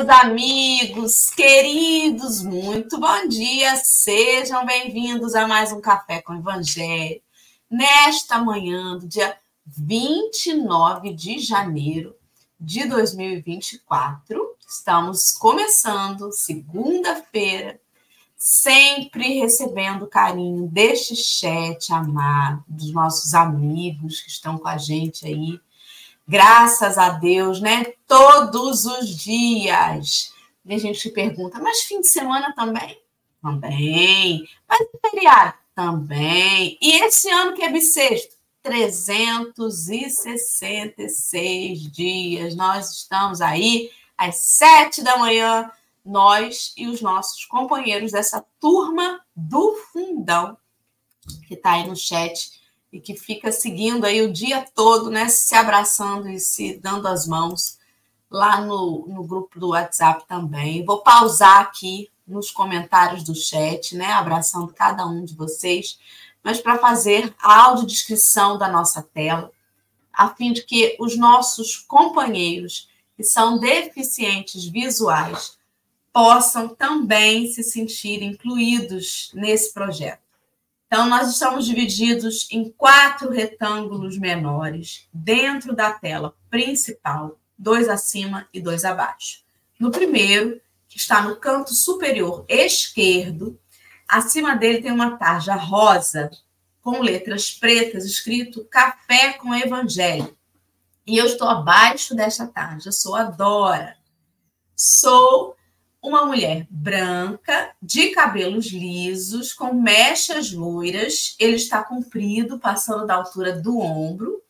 Meus amigos queridos, muito bom dia. Sejam bem-vindos a mais um Café com Evangelho. Nesta manhã do dia 29 de janeiro de 2024, estamos começando segunda-feira, sempre recebendo carinho deste chat amado, dos nossos amigos que estão com a gente aí Graças a Deus, né? Todos os dias. Tem gente que pergunta, mas fim de semana também? Também. Mas feriado? Também. E esse ano que é bissexto? 366 dias. Nós estamos aí às sete da manhã, nós e os nossos companheiros dessa turma do fundão que está aí no chat e que fica seguindo aí o dia todo, né, se abraçando e se dando as mãos lá no, no grupo do WhatsApp também. Vou pausar aqui nos comentários do chat, né, abraçando cada um de vocês, mas para fazer a audiodescrição da nossa tela, a fim de que os nossos companheiros que são deficientes visuais possam também se sentir incluídos nesse projeto. Então, nós estamos divididos em quatro retângulos menores dentro da tela principal, dois acima e dois abaixo. No primeiro, que está no canto superior esquerdo, acima dele tem uma tarja rosa com letras pretas escrito Café com Evangelho. E eu estou abaixo desta tarja, sou a Dora. Sou uma mulher branca, de cabelos lisos, com mechas loiras. Ele está comprido, passando da altura do ombro.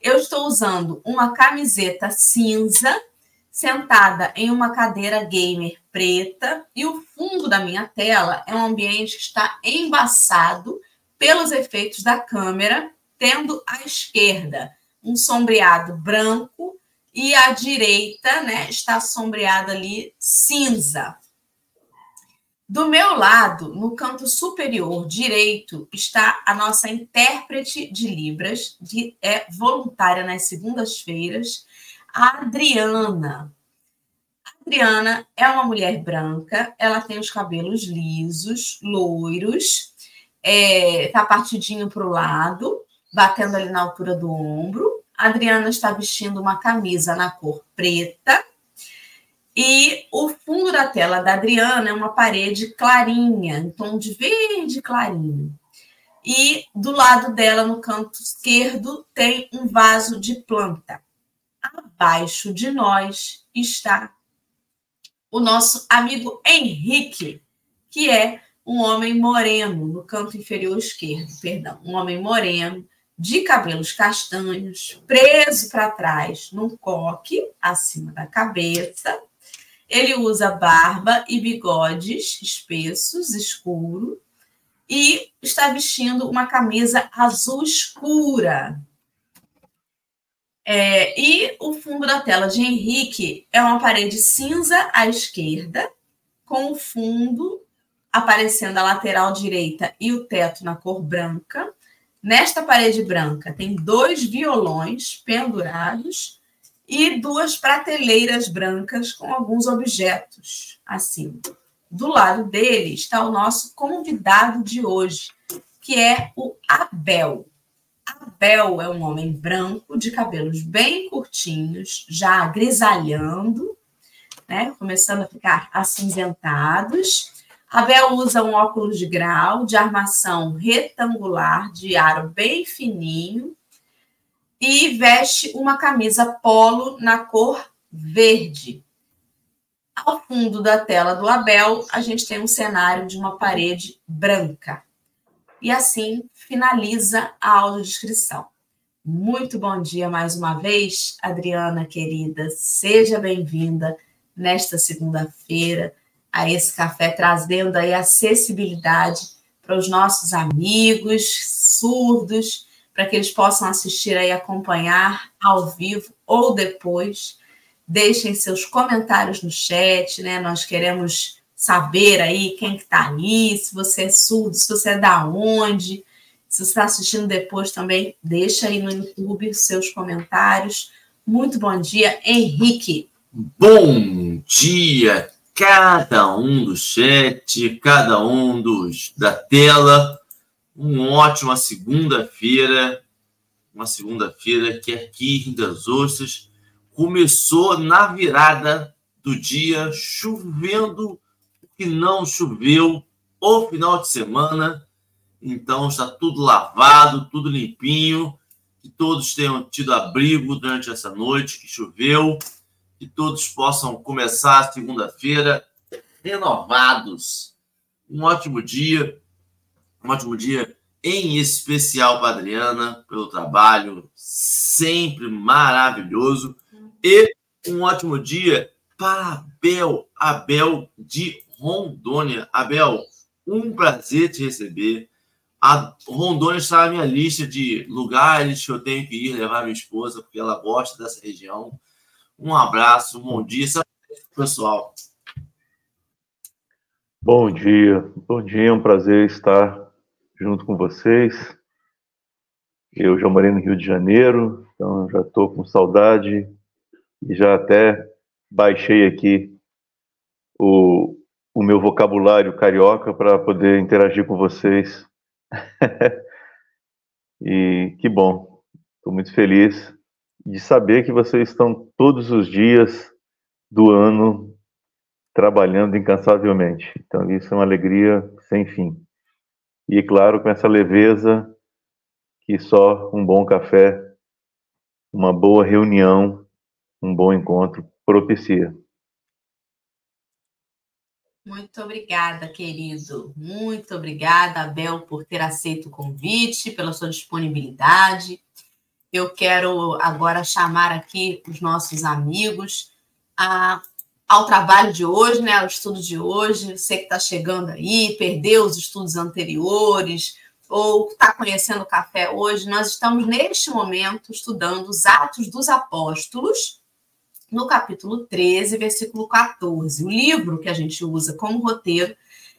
Eu estou usando uma camiseta cinza, sentada em uma cadeira gamer preta, e o fundo da minha tela é um ambiente que está embaçado pelos efeitos da câmera, tendo à esquerda um sombreado branco e a direita, né, está sombreada ali cinza. Do meu lado, no canto superior direito, está a nossa intérprete de Libras, que é voluntária nas segundas-feiras, a Adriana. Adriana é uma mulher branca, ela tem os cabelos lisos, loiros, é, tá partidinho para o lado, batendo ali na altura do ombro, a Adriana está vestindo uma camisa na cor preta. E o fundo da tela da Adriana é uma parede clarinha, em tom de verde clarinho. E do lado dela, no canto esquerdo, tem um vaso de planta. Abaixo de nós está o nosso amigo Henrique, que é um homem moreno, no canto inferior esquerdo, perdão, um homem moreno, de cabelos castanhos, preso para trás num coque acima da cabeça. Ele usa barba e bigodes espessos, escuro, e está vestindo uma camisa azul escura. É, e o fundo da tela de Henrique é uma parede cinza à esquerda, com o fundo aparecendo a lateral direita e o teto na cor branca. Nesta parede branca tem dois violões pendurados e duas prateleiras brancas com alguns objetos acima. Do lado dele está o nosso convidado de hoje, que é o Abel. Abel é um homem branco, de cabelos bem curtinhos, já grisalhando, né? começando a ficar acinzentados Abel usa um óculos de grau de armação retangular de aro bem fininho e veste uma camisa polo na cor verde. Ao fundo da tela do Abel, a gente tem um cenário de uma parede branca. E assim finaliza a audiodescrição. Muito bom dia mais uma vez, Adriana querida. Seja bem-vinda nesta segunda-feira a esse café, trazendo aí acessibilidade para os nossos amigos surdos, para que eles possam assistir aí, acompanhar ao vivo ou depois. Deixem seus comentários no chat, né? Nós queremos saber aí quem que está ali, se você é surdo, se você é da onde, se você está assistindo depois também, deixa aí no YouTube seus comentários. Muito bom dia, Henrique. Bom dia, cada um do chat, cada um dos da tela. Uma ótima segunda-feira, uma segunda-feira que aqui em das Ostras começou na virada do dia, chovendo que não choveu o final de semana. Então está tudo lavado, tudo limpinho. Que todos tenham tido abrigo durante essa noite que choveu que todos possam começar segunda-feira renovados. Um ótimo dia, um ótimo dia, em especial para Adriana, pelo trabalho sempre maravilhoso. E um ótimo dia para Abel, Abel de Rondônia. Abel, um prazer te receber. A Rondônia está na minha lista de lugares que eu tenho que ir levar minha esposa, porque ela gosta dessa região. Um abraço, bom dia, pessoal. Bom dia, bom dia, é um prazer estar junto com vocês. Eu já morei no Rio de Janeiro, então já estou com saudade e já até baixei aqui o, o meu vocabulário carioca para poder interagir com vocês. e que bom, estou muito feliz de saber que vocês estão todos os dias do ano trabalhando incansavelmente. Então, isso é uma alegria sem fim. E, claro, com essa leveza que só um bom café, uma boa reunião, um bom encontro propicia. Muito obrigada, querido. Muito obrigada, Abel, por ter aceito o convite, pela sua disponibilidade. Eu quero agora chamar aqui os nossos amigos a, ao trabalho de hoje, né, ao estudo de hoje. Você que está chegando aí, perdeu os estudos anteriores ou está conhecendo o café hoje, nós estamos neste momento estudando os Atos dos Apóstolos, no capítulo 13, versículo 14. O livro que a gente usa como roteiro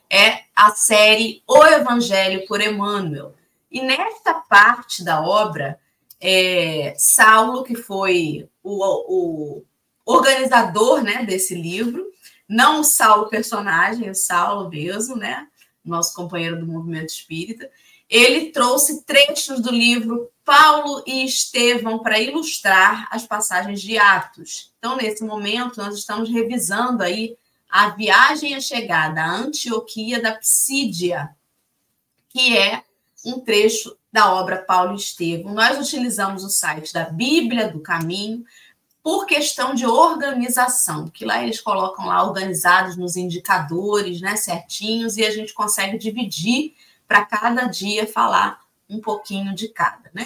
é a série O Evangelho por Emmanuel. E nesta parte da obra, é, Saulo, que foi o, o, organizador né, desse livro, não o Saulo personagem, o Saulo mesmo, né, nosso companheiro do movimento espírita, ele trouxe trechos do livro Paulo e Estevão para ilustrar as passagens de Atos. Então, nesse momento, nós estamos revisando aí a viagem e a chegada à Antioquia da Psídia, que é um trecho da obra Paulo e Estevão. Nós utilizamos o site da Bíblia do Caminho por questão de organização, que lá eles colocam lá organizados nos indicadores, né, certinhos, e a gente consegue dividir para cada dia falar um pouquinho de cada, né?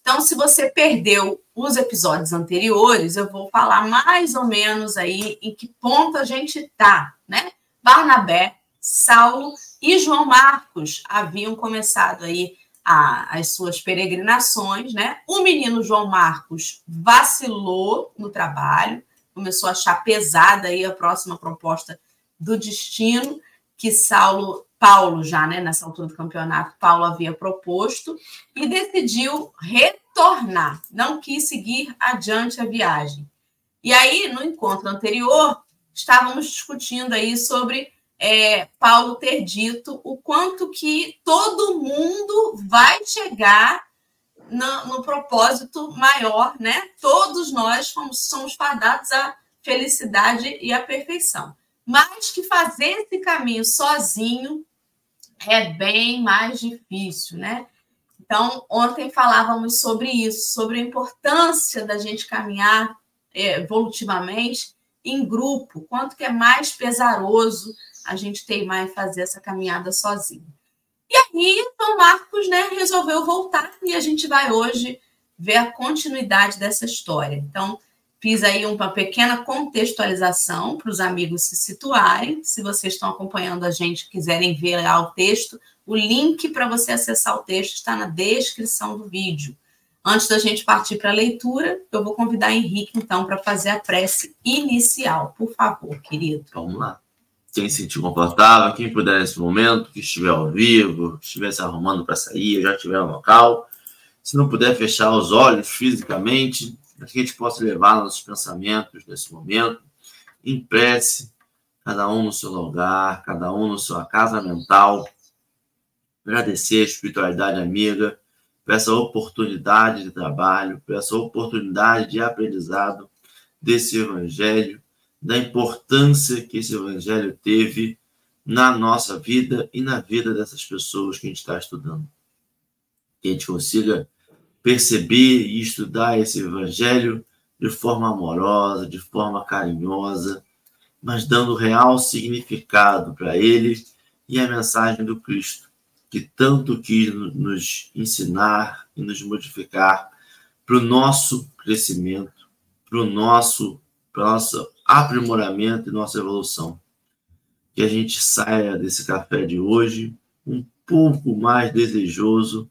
Então, se você perdeu os episódios anteriores, eu vou falar mais ou menos aí em que ponto a gente tá, né? Barnabé, Saulo e João Marcos haviam começado aí a, as suas peregrinações, né? O menino João Marcos vacilou no trabalho, começou a achar pesada aí a próxima proposta do destino que Saulo, Paulo já, né, nessa altura do campeonato, Paulo havia proposto e decidiu retornar, não quis seguir adiante a viagem. E aí, no encontro anterior, estávamos discutindo aí sobre é, Paulo ter dito o quanto que todo mundo vai chegar no, no, propósito maior, né? Todos nós fomos, somos fadados à felicidade e à perfeição. Mas que fazer esse caminho sozinho é bem mais difícil, né? Então, ontem falávamos sobre isso, sobre a importância da gente caminhar é, evolutivamente em grupo, quanto que é mais pesaroso a gente teimar em fazer essa caminhada sozinho. E aí, então, Marcos né, resolveu voltar e a gente vai hoje ver a continuidade dessa história. Então, fiz aí uma pequena contextualização para os amigos se situarem. Se vocês estão acompanhando a gente quiserem ver lá o texto, o link para você acessar o texto está na descrição do vídeo. Antes da gente partir para a leitura, eu vou convidar Henrique, então, para fazer a prece inicial. Por favor, querido. Vamos lá quem se sentir confortável, quem puder nesse momento, que estiver ao vivo, estiver se arrumando para sair, já estiver no local. Se não puder fechar os olhos fisicamente, que a gente possa levar nossos pensamentos nesse momento em prece, cada um no seu lugar, cada um na sua casa mental. Agradecer a espiritualidade amiga por essa oportunidade de trabalho, por essa oportunidade de aprendizado desse evangelho, da importância que esse evangelho teve na nossa vida e na vida dessas pessoas que a gente está estudando. Que a gente consiga perceber e estudar esse evangelho de forma amorosa, de forma carinhosa, mas dando real significado para ele e a mensagem do Cristo, que tanto quis nos ensinar e nos modificar para o nosso crescimento, para o nosso, para o nosso aprimoramento e nossa evolução. Que a gente saia desse café de hoje um pouco mais desejoso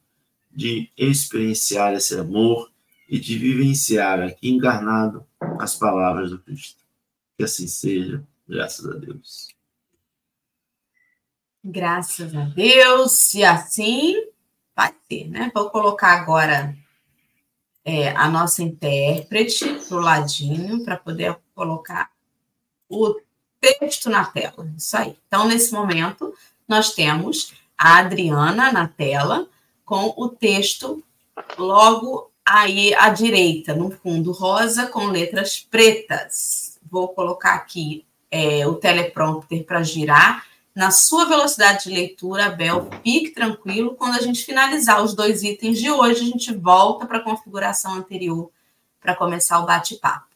de experienciar esse amor e de vivenciar aqui encarnado as palavras do Cristo. Que assim seja, graças a Deus. Graças a Deus, e assim vai ser, né? Vou colocar agora é, a nossa intérprete para o ladinho, para poder colocar o texto na tela. Isso aí. Então, nesse momento, nós temos a Adriana na tela com o texto logo aí à direita, no fundo rosa, com letras pretas. Vou colocar aqui é, o teleprompter para girar. Na sua velocidade de leitura, Bel, fique tranquilo. Quando a gente finalizar os dois itens de hoje, a gente volta para a configuração anterior para começar o bate-papo.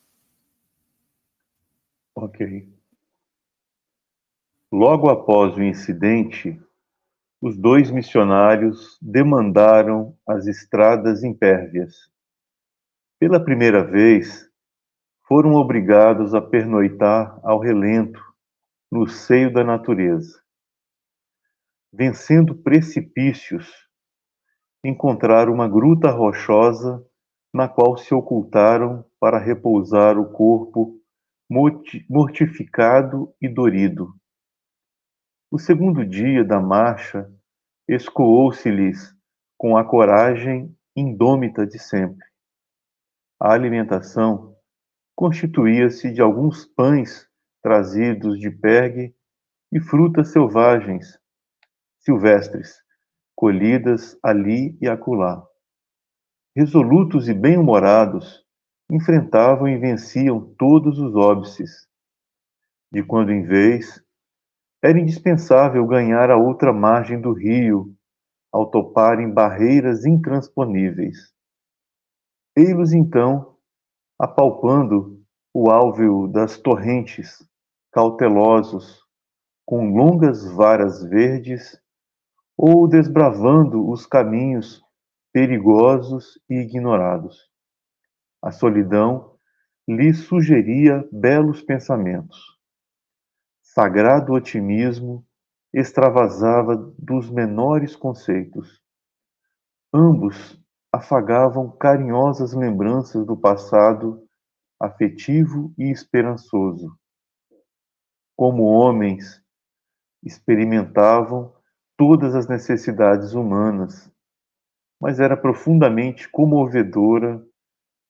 Ok. Logo após o incidente, os dois missionários demandaram as estradas impérvias. Pela primeira vez, foram obrigados a pernoitar ao relento, no seio da natureza. Vencendo precipícios, encontraram uma gruta rochosa na qual se ocultaram para repousar o corpo mortificado e dorido. O segundo dia da marcha escoou-se-lhes com a coragem indômita de sempre. A alimentação constituía-se de alguns pães trazidos de Pergue e frutas selvagens, silvestres, colhidas ali e acolá. Resolutos e bem-humorados, enfrentavam e venciam todos os óbices. De quando em vez, era indispensável ganhar a outra margem do rio, ao toparem barreiras intransponíveis. Ei-los então, apalpando o álveo das torrentes, cautelosos, com longas varas verdes, ou desbravando os caminhos perigosos e ignorados. A solidão lhes sugeria belos pensamentos sagrado otimismo extravasava dos menores conceitos. Ambos afagavam carinhosas lembranças do passado afetivo e esperançoso. Como homens, experimentavam todas as necessidades humanas, mas era profundamente comovedora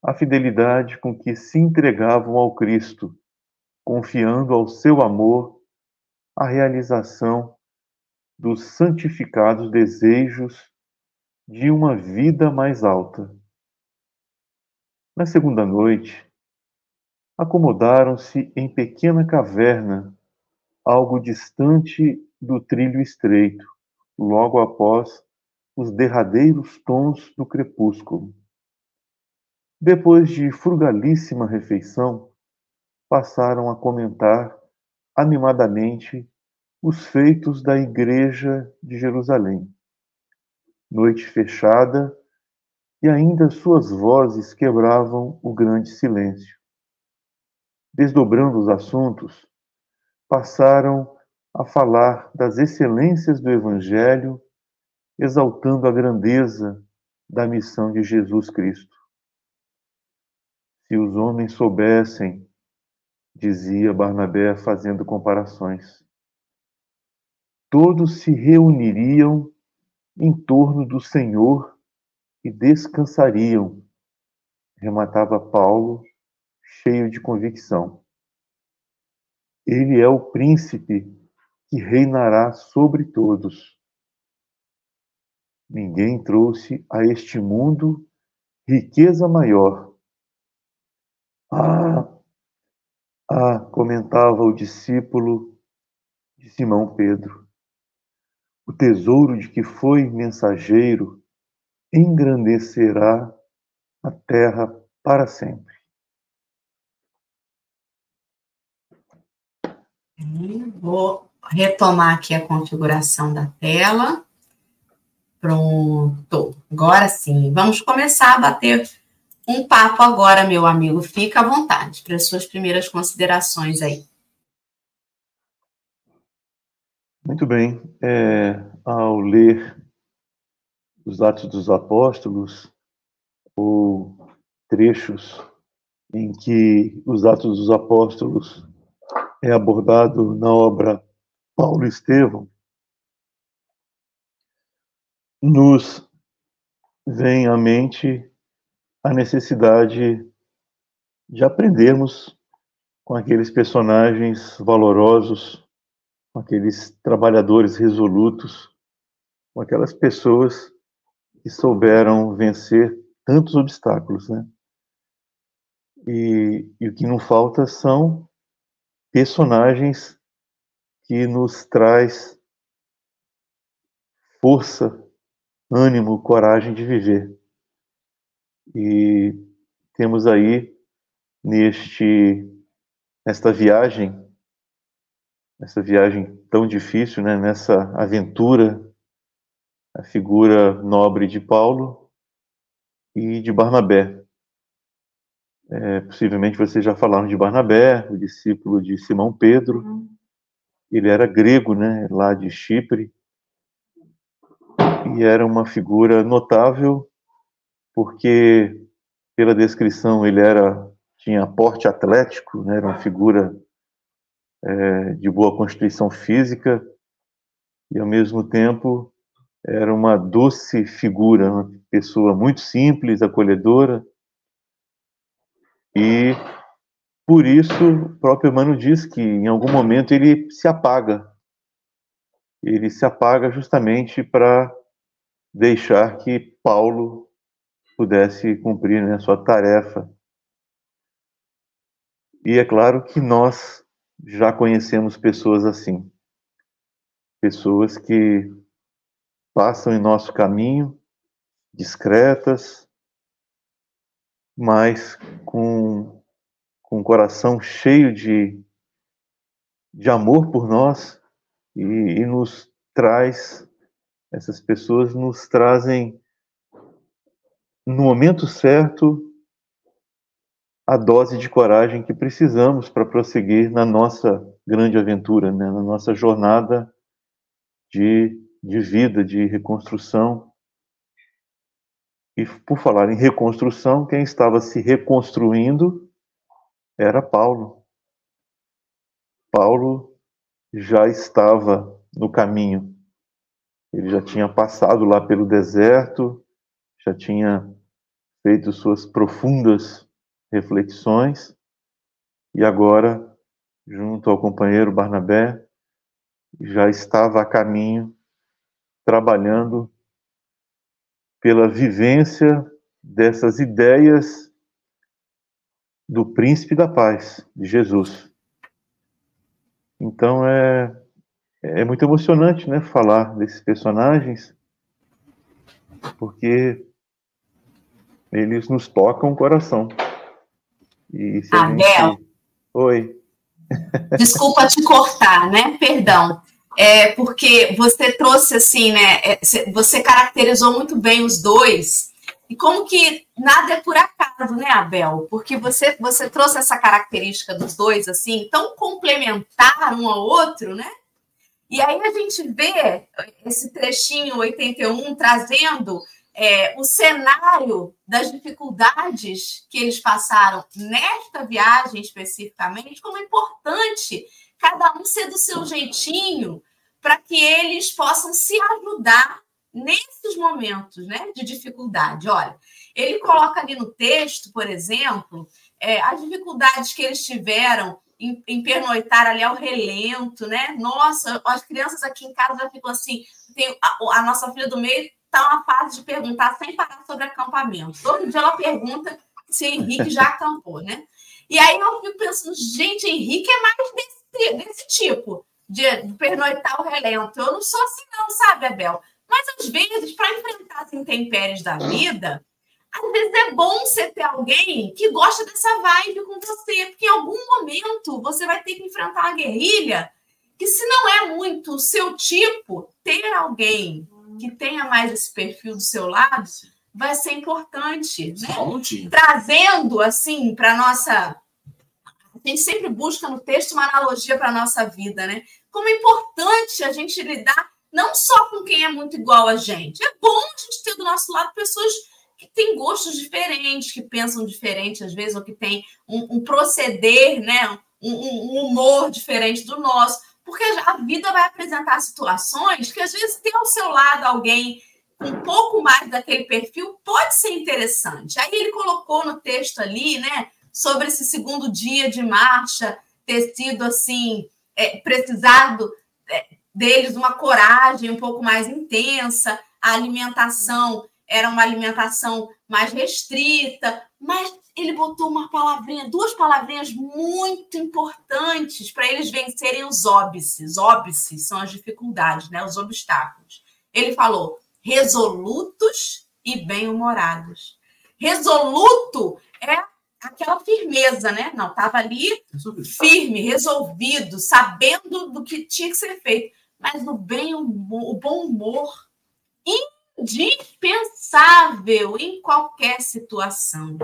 a fidelidade com que se entregavam ao Cristo confiando ao seu amor a realização dos santificados desejos de uma vida mais alta. Na segunda noite, acomodaram-se em pequena caverna, algo distante do trilho estreito, logo após os derradeiros tons do crepúsculo. Depois de frugalíssima refeição, passaram a comentar animadamente os feitos da Igreja de Jerusalém. Noite fechada, e ainda suas vozes quebravam o grande silêncio. Desdobrando os assuntos, passaram a falar das excelências do Evangelho, exaltando a grandeza da missão de Jesus Cristo. Se os homens soubessem dizia Barnabé fazendo comparações. Todos se reuniriam em torno do Senhor e descansariam, rematava Paulo, cheio de convicção. Ele é o príncipe que reinará sobre todos. Ninguém trouxe a este mundo riqueza maior. Ah, ah, comentava o discípulo de Simão Pedro. O tesouro de que foi mensageiro engrandecerá a terra para sempre. Vou retomar aqui a configuração da tela. Pronto. Agora sim, vamos começar a bater um papo agora, meu amigo. Fica à vontade para as suas primeiras considerações aí. Muito bem. É, ao ler os Atos dos Apóstolos, ou trechos em que os Atos dos Apóstolos é abordado na obra Paulo Estevão, nos vem à mente a necessidade de aprendermos com aqueles personagens valorosos, com aqueles trabalhadores resolutos, com aquelas pessoas que souberam vencer tantos obstáculos, né? E, e o que não falta são personagens que nos traz força, ânimo, coragem de viver. E temos aí neste nesta viagem, nessa viagem tão difícil, né, nessa aventura, a figura nobre de Paulo e de Barnabé. É, possivelmente vocês já falaram de Barnabé, o discípulo de Simão Pedro. Uhum. Ele era grego, né, lá de Chipre, e era uma figura notável porque pela descrição ele era tinha porte atlético, né, era uma figura é, de boa constituição física e ao mesmo tempo era uma doce figura, uma pessoa muito simples, acolhedora, e por isso o próprio Emmanuel diz que em algum momento ele se apaga. Ele se apaga justamente para deixar que Paulo pudesse cumprir né, a sua tarefa. E é claro que nós já conhecemos pessoas assim. Pessoas que passam em nosso caminho, discretas, mas com, com o coração cheio de, de amor por nós e, e nos traz, essas pessoas nos trazem no momento certo a dose de coragem que precisamos para prosseguir na nossa grande aventura, né? na nossa jornada de, de vida, de reconstrução e por falar em reconstrução, quem estava se reconstruindo era Paulo. Paulo já estava no caminho. Ele já tinha passado lá pelo deserto, já tinha feito suas profundas reflexões e agora, junto ao companheiro Barnabé, já estava a caminho, trabalhando pela vivência dessas ideias do príncipe da paz, de Jesus. Então é, é muito emocionante, né, falar desses personagens, porque eles nos tocam o coração. E Abel. Gente... Oi. Desculpa te cortar, né? Perdão é, porque você trouxe assim, né? É, você caracterizou muito bem os dois. E como que nada é por acaso, né, Abel? Porque você, você trouxe essa característica dos dois, assim, tão complementar um ao outro, né? E aí a gente vê esse trechinho 81 trazendo é, o cenário das dificuldades que eles passaram nesta viagem especificamente, como é importante cada um ser do seu jeitinho, para que eles possam se ajudar nesses momentos né, de dificuldade. Olha, ele coloca ali no texto, por exemplo, é, as dificuldades que eles tiveram em, em pernoitar ali ao relento, né? Nossa, as crianças aqui em casa já ficam assim. Tem, a, a nossa filha do meio está uma fase de perguntar sem parar sobre acampamento. Todo dia ela pergunta se Henrique já acampou, né? E aí eu fico pensando, gente, Henrique é mais desse, desse tipo, de, pernoitar o relento. Eu não sou assim, não, sabe, Abel? Mas às vezes, para enfrentar as intempéries da vida, às vezes é bom você ter alguém que gosta dessa vibe com você, porque em algum momento você vai ter que enfrentar a guerrilha, que se não é muito o seu tipo, ter alguém que tenha mais esse perfil do seu lado vai ser importante, né? Trazendo assim para nossa a gente sempre busca no texto uma analogia para a nossa vida, né? Como é importante a gente lidar não só com quem é muito igual a gente. É bom a gente ter do nosso lado pessoas que têm gostos diferentes, que pensam diferente às vezes, ou que têm um, um proceder, né? Um, um, humor diferente do nosso. Porque a vida vai apresentar situações que às vezes ter ao seu lado alguém com um pouco mais daquele perfil pode ser interessante. Aí ele colocou no texto ali, né? Sobre esse segundo dia de marcha ter sido assim, é, precisado é, deles uma coragem um pouco mais intensa, a alimentação era uma alimentação mais restrita, mas ele botou uma palavrinha, duas palavrinhas muito importantes para eles vencerem os óbices. Óbices são as dificuldades, né? os obstáculos. Ele falou resolutos e bem-humorados. Resoluto é aquela firmeza, né? Não, estava ali firme, resolvido, sabendo do que tinha que ser feito. Mas no bem, o bom humor, indispensável em qualquer situação.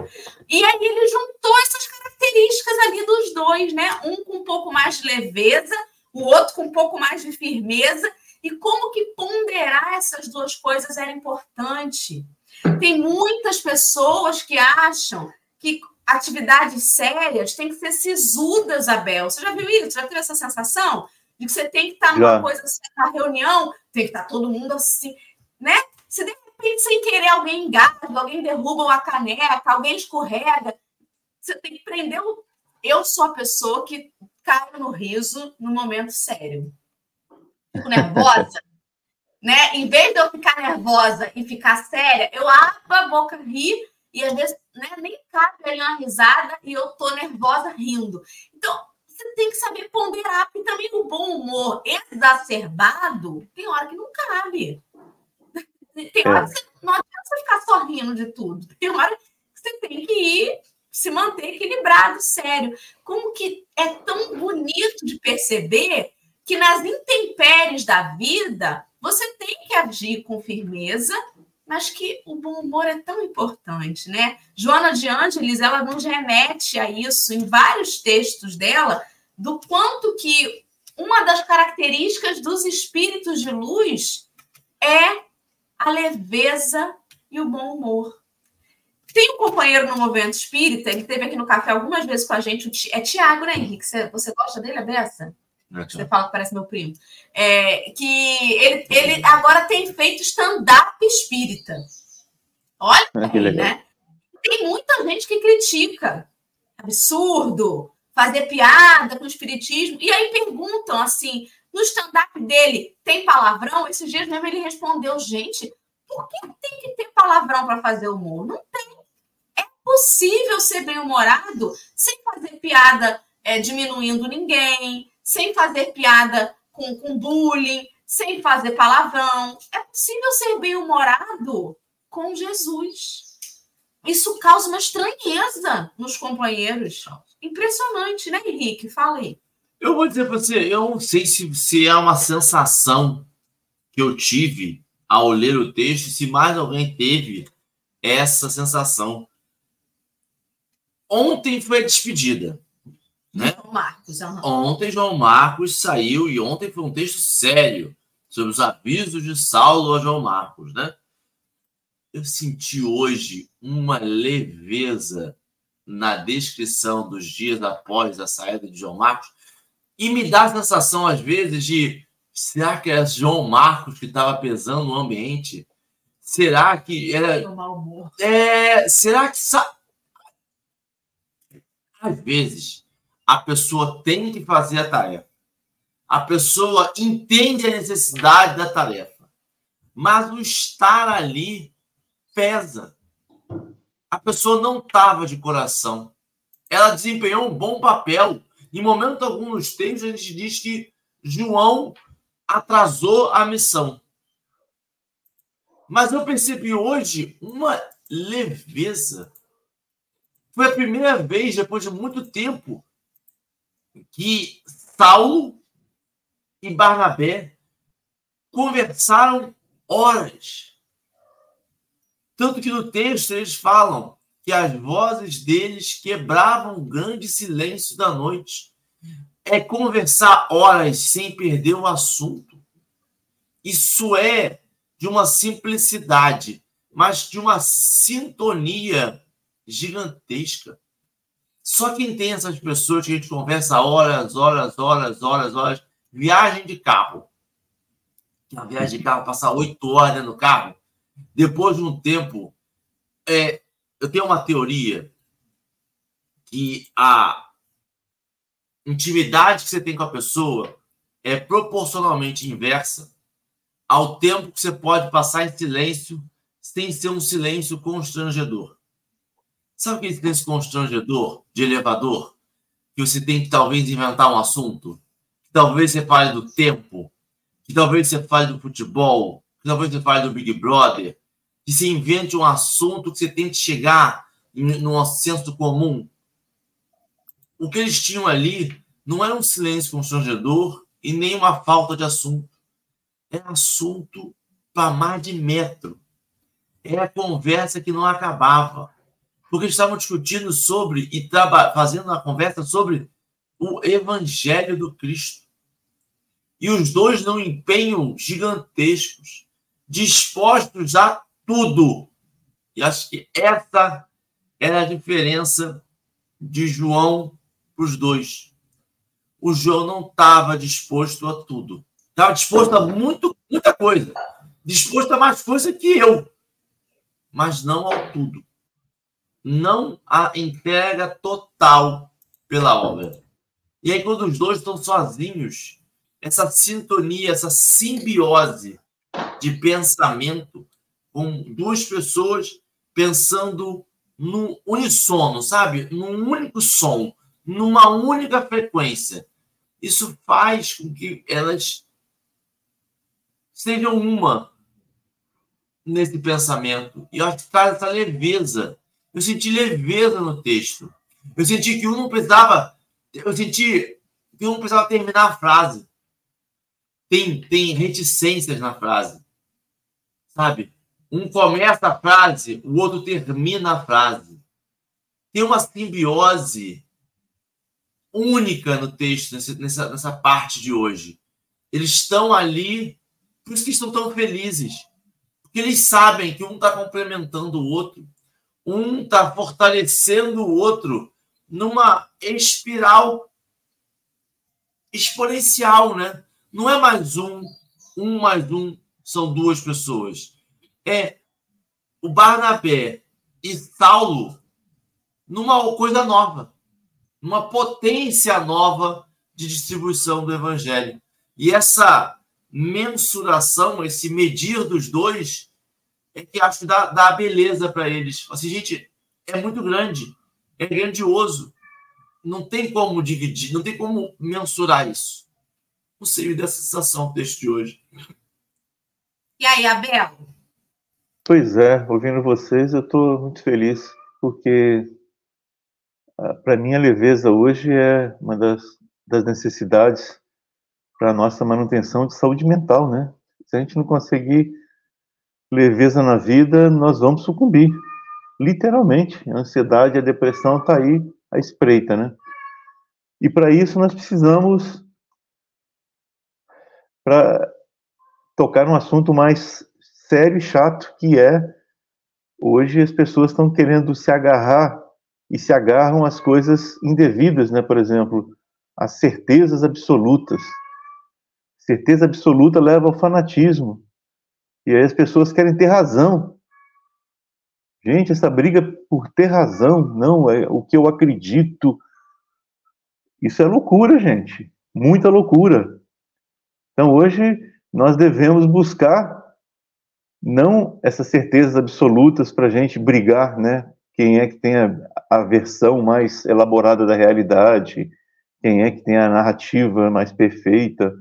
E aí ele juntou essas características ali dos dois, né? Um com um pouco mais de leveza, o outro com um pouco mais de firmeza. E como que ponderar essas duas coisas era importante. Tem muitas pessoas que acham que atividades sérias têm que ser sisudas, Abel. Você já viu isso? Já teve essa sensação? De que você tem que estar numa coisa assim, na reunião, tem que estar todo mundo assim, né? Se de repente, sem querer, alguém engasga, alguém derruba uma caneca, alguém escorrega, você tem que prender o. Eu sou a pessoa que cai no riso no momento sério. Fico nervosa, né? Em vez de eu ficar nervosa e ficar séria, eu abro a boca, ri, e às vezes né, nem cabe ali uma risada e eu tô nervosa rindo. Então, você tem que saber ponderar, porque também o bom humor exacerbado tem hora que não cabe. Tem hora é. que você, não adianta você ficar sorrindo de tudo. Tem hora que você tem que ir se manter equilibrado, sério. Como que é tão bonito de perceber que nas intempéries da vida você tem que agir com firmeza, mas que o bom humor é tão importante, né? Joana de Ângeles, ela nos remete a isso em vários textos dela, do quanto que uma das características dos espíritos de luz é a leveza e o bom humor. Tem um companheiro no movimento espírita, ele esteve aqui no café algumas vezes com a gente, é Tiago, né, Henrique? Você, você gosta dele, a Você fala que parece meu primo. É, que ele, ele agora tem feito stand-up espírita. Olha, aí, né? Tem muita gente que critica. Absurdo, fazer piada com o espiritismo. E aí perguntam assim: no stand-up dele tem palavrão? Esses dias mesmo ele respondeu: gente, por que tem que ter palavrão para fazer humor? Não tem. É possível ser bem-humorado sem fazer piada é, diminuindo ninguém, sem fazer piada com, com bullying, sem fazer palavrão. É possível ser bem-humorado com Jesus. Isso causa uma estranheza nos companheiros. Impressionante, né, Henrique? Fala aí. Eu vou dizer para você, eu não sei se, se é uma sensação que eu tive ao ler o texto, se mais alguém teve essa sensação. Ontem foi a despedida. Né? João Marcos. Uhum. Ontem João Marcos saiu e ontem foi um texto sério sobre os avisos de Saulo a João Marcos, né? Eu senti hoje uma leveza na descrição dos dias após a saída de João Marcos e me dá a sensação às vezes de será que é João Marcos que estava pesando no ambiente? Será que era é, será que às vezes a pessoa tem que fazer a tarefa. A pessoa entende a necessidade da tarefa. Mas o estar ali pesa. A pessoa não estava de coração. Ela desempenhou um bom papel. Em momento algum nos textos, a gente diz que João atrasou a missão. Mas eu percebi hoje uma leveza. Foi a primeira vez, depois de muito tempo, que Saulo e Barnabé conversaram horas. Tanto que no texto eles falam que as vozes deles quebravam o grande silêncio da noite. É conversar horas sem perder o assunto. Isso é de uma simplicidade, mas de uma sintonia gigantesca. Só quem tem essas pessoas que a gente conversa horas, horas, horas, horas, horas, viagem de carro. Uma viagem de carro, passar oito horas no carro, depois de um tempo, é, eu tenho uma teoria que a intimidade que você tem com a pessoa é proporcionalmente inversa ao tempo que você pode passar em silêncio sem ser um silêncio constrangedor. Sabe aquele silêncio constrangedor de elevador? Que você tem que talvez inventar um assunto? Que talvez você fale do tempo? Que talvez você fale do futebol? Que talvez você fale do Big Brother? Que se invente um assunto que você tente chegar num senso comum? O que eles tinham ali não era um silêncio constrangedor e nem uma falta de assunto é assunto para mais de metro. É a conversa que não acabava. Porque estavam discutindo sobre e fazendo uma conversa sobre o evangelho do Cristo. E os dois não empenham gigantescos, dispostos a tudo. E acho que essa era a diferença de João para os dois. O João não estava disposto a tudo. Estava disposto a muito, muita coisa. Disposto a mais coisa que eu. Mas não ao tudo. Não a entrega total pela obra. E aí, quando os dois estão sozinhos, essa sintonia, essa simbiose de pensamento com duas pessoas pensando no unissono, sabe? Num único som, numa única frequência. Isso faz com que elas sejam uma nesse pensamento. E eu acho que traz essa leveza. Eu senti leveza no texto. Eu senti que um não precisava. Eu senti que um não precisava terminar a frase. Tem, tem reticências na frase. Sabe? Um começa a frase, o outro termina a frase. Tem uma simbiose única no texto, nessa, nessa parte de hoje. Eles estão ali por isso que estão tão felizes. Porque eles sabem que um está complementando o outro, um está fortalecendo o outro numa espiral exponencial, né? Não é mais um, um mais um são duas pessoas. É o Barnabé e Saulo numa coisa nova, numa potência nova de distribuição do evangelho. E essa mensuração, esse medir dos dois, é que acho que dá, dá beleza para eles. Assim, gente, é muito grande, é grandioso. Não tem como dividir, não tem como mensurar isso. Não sei dessa sensação deste de hoje. E aí, Abel? Pois é, ouvindo vocês, eu estou muito feliz, porque ah, para mim a leveza hoje é uma das, das necessidades para a nossa manutenção de saúde mental, né? Se a gente não conseguir leveza na vida, nós vamos sucumbir, literalmente. A ansiedade, a depressão está aí à espreita, né? E para isso nós precisamos para tocar um assunto mais sério e chato, que é hoje as pessoas estão querendo se agarrar e se agarram às coisas indevidas, né? Por exemplo, às certezas absolutas Certeza absoluta leva ao fanatismo. E aí as pessoas querem ter razão. Gente, essa briga por ter razão, não, é o que eu acredito. Isso é loucura, gente. Muita loucura. Então, hoje, nós devemos buscar não essas certezas absolutas para a gente brigar, né? Quem é que tem a, a versão mais elaborada da realidade, quem é que tem a narrativa mais perfeita.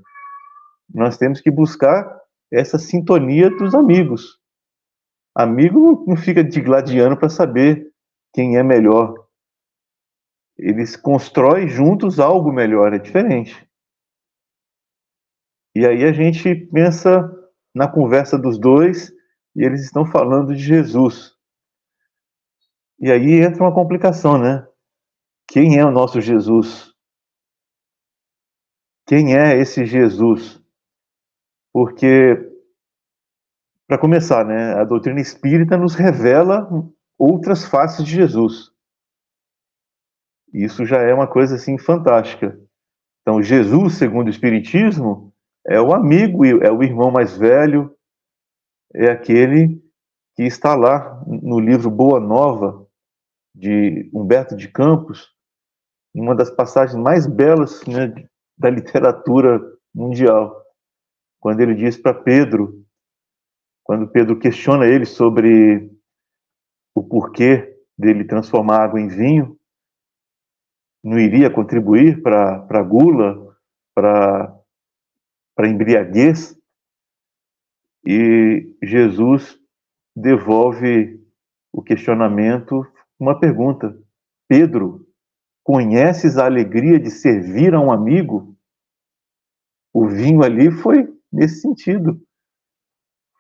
Nós temos que buscar essa sintonia dos amigos. Amigo não fica digladiando para saber quem é melhor. Eles constroem juntos algo melhor, é diferente. E aí a gente pensa na conversa dos dois e eles estão falando de Jesus. E aí entra uma complicação, né? Quem é o nosso Jesus? Quem é esse Jesus? Porque, para começar, né, a doutrina espírita nos revela outras faces de Jesus. Isso já é uma coisa assim fantástica. Então, Jesus, segundo o Espiritismo, é o amigo, é o irmão mais velho, é aquele que está lá no livro Boa Nova, de Humberto de Campos, uma das passagens mais belas né, da literatura mundial, quando ele diz para Pedro, quando Pedro questiona ele sobre o porquê dele transformar água em vinho, não iria contribuir para a gula, para para embriaguez, e Jesus devolve o questionamento uma pergunta: Pedro, conheces a alegria de servir a um amigo? O vinho ali foi nesse sentido.